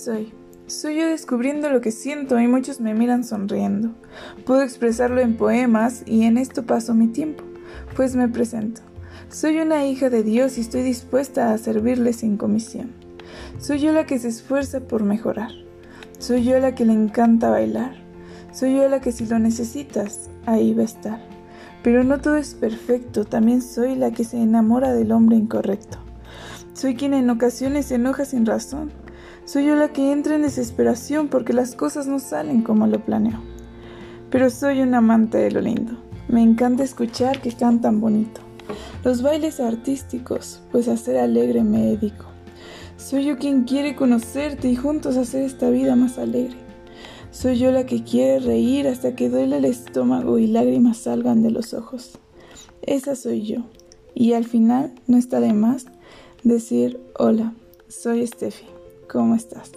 soy? Soy yo descubriendo lo que siento y muchos me miran sonriendo. Puedo expresarlo en poemas y en esto paso mi tiempo, pues me presento. Soy una hija de Dios y estoy dispuesta a servirle sin comisión. Soy yo la que se esfuerza por mejorar. Soy yo la que le encanta bailar. Soy yo la que si lo necesitas, ahí va a estar. Pero no todo es perfecto, también soy la que se enamora del hombre incorrecto. Soy quien en ocasiones se enoja sin razón. Soy yo la que entra en desesperación porque las cosas no salen como lo planeo. Pero soy un amante de lo lindo. Me encanta escuchar que cantan bonito. Los bailes artísticos, pues a ser alegre me dedico. Soy yo quien quiere conocerte y juntos hacer esta vida más alegre. Soy yo la que quiere reír hasta que duele el estómago y lágrimas salgan de los ojos. Esa soy yo. Y al final no está de más decir hola, soy Steffi. ¿Cómo estás?